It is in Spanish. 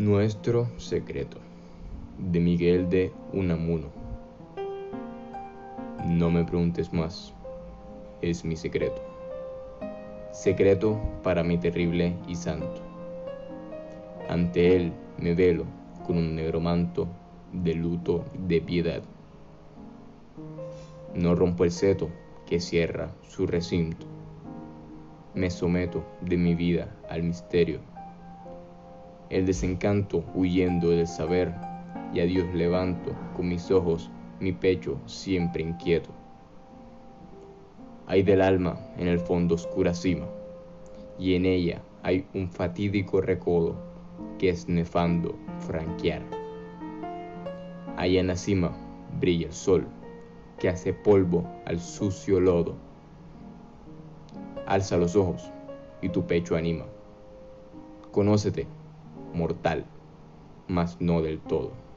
Nuestro secreto de Miguel de Unamuno. No me preguntes más, es mi secreto. Secreto para mi terrible y santo. Ante él me velo con un negro manto de luto de piedad. No rompo el seto que cierra su recinto. Me someto de mi vida al misterio el desencanto huyendo del saber, y a Dios levanto con mis ojos mi pecho siempre inquieto. Hay del alma en el fondo oscura cima, y en ella hay un fatídico recodo que es nefando franquear. Allá en la cima brilla el sol, que hace polvo al sucio lodo. Alza los ojos y tu pecho anima. Conócete mortal, mas no del todo.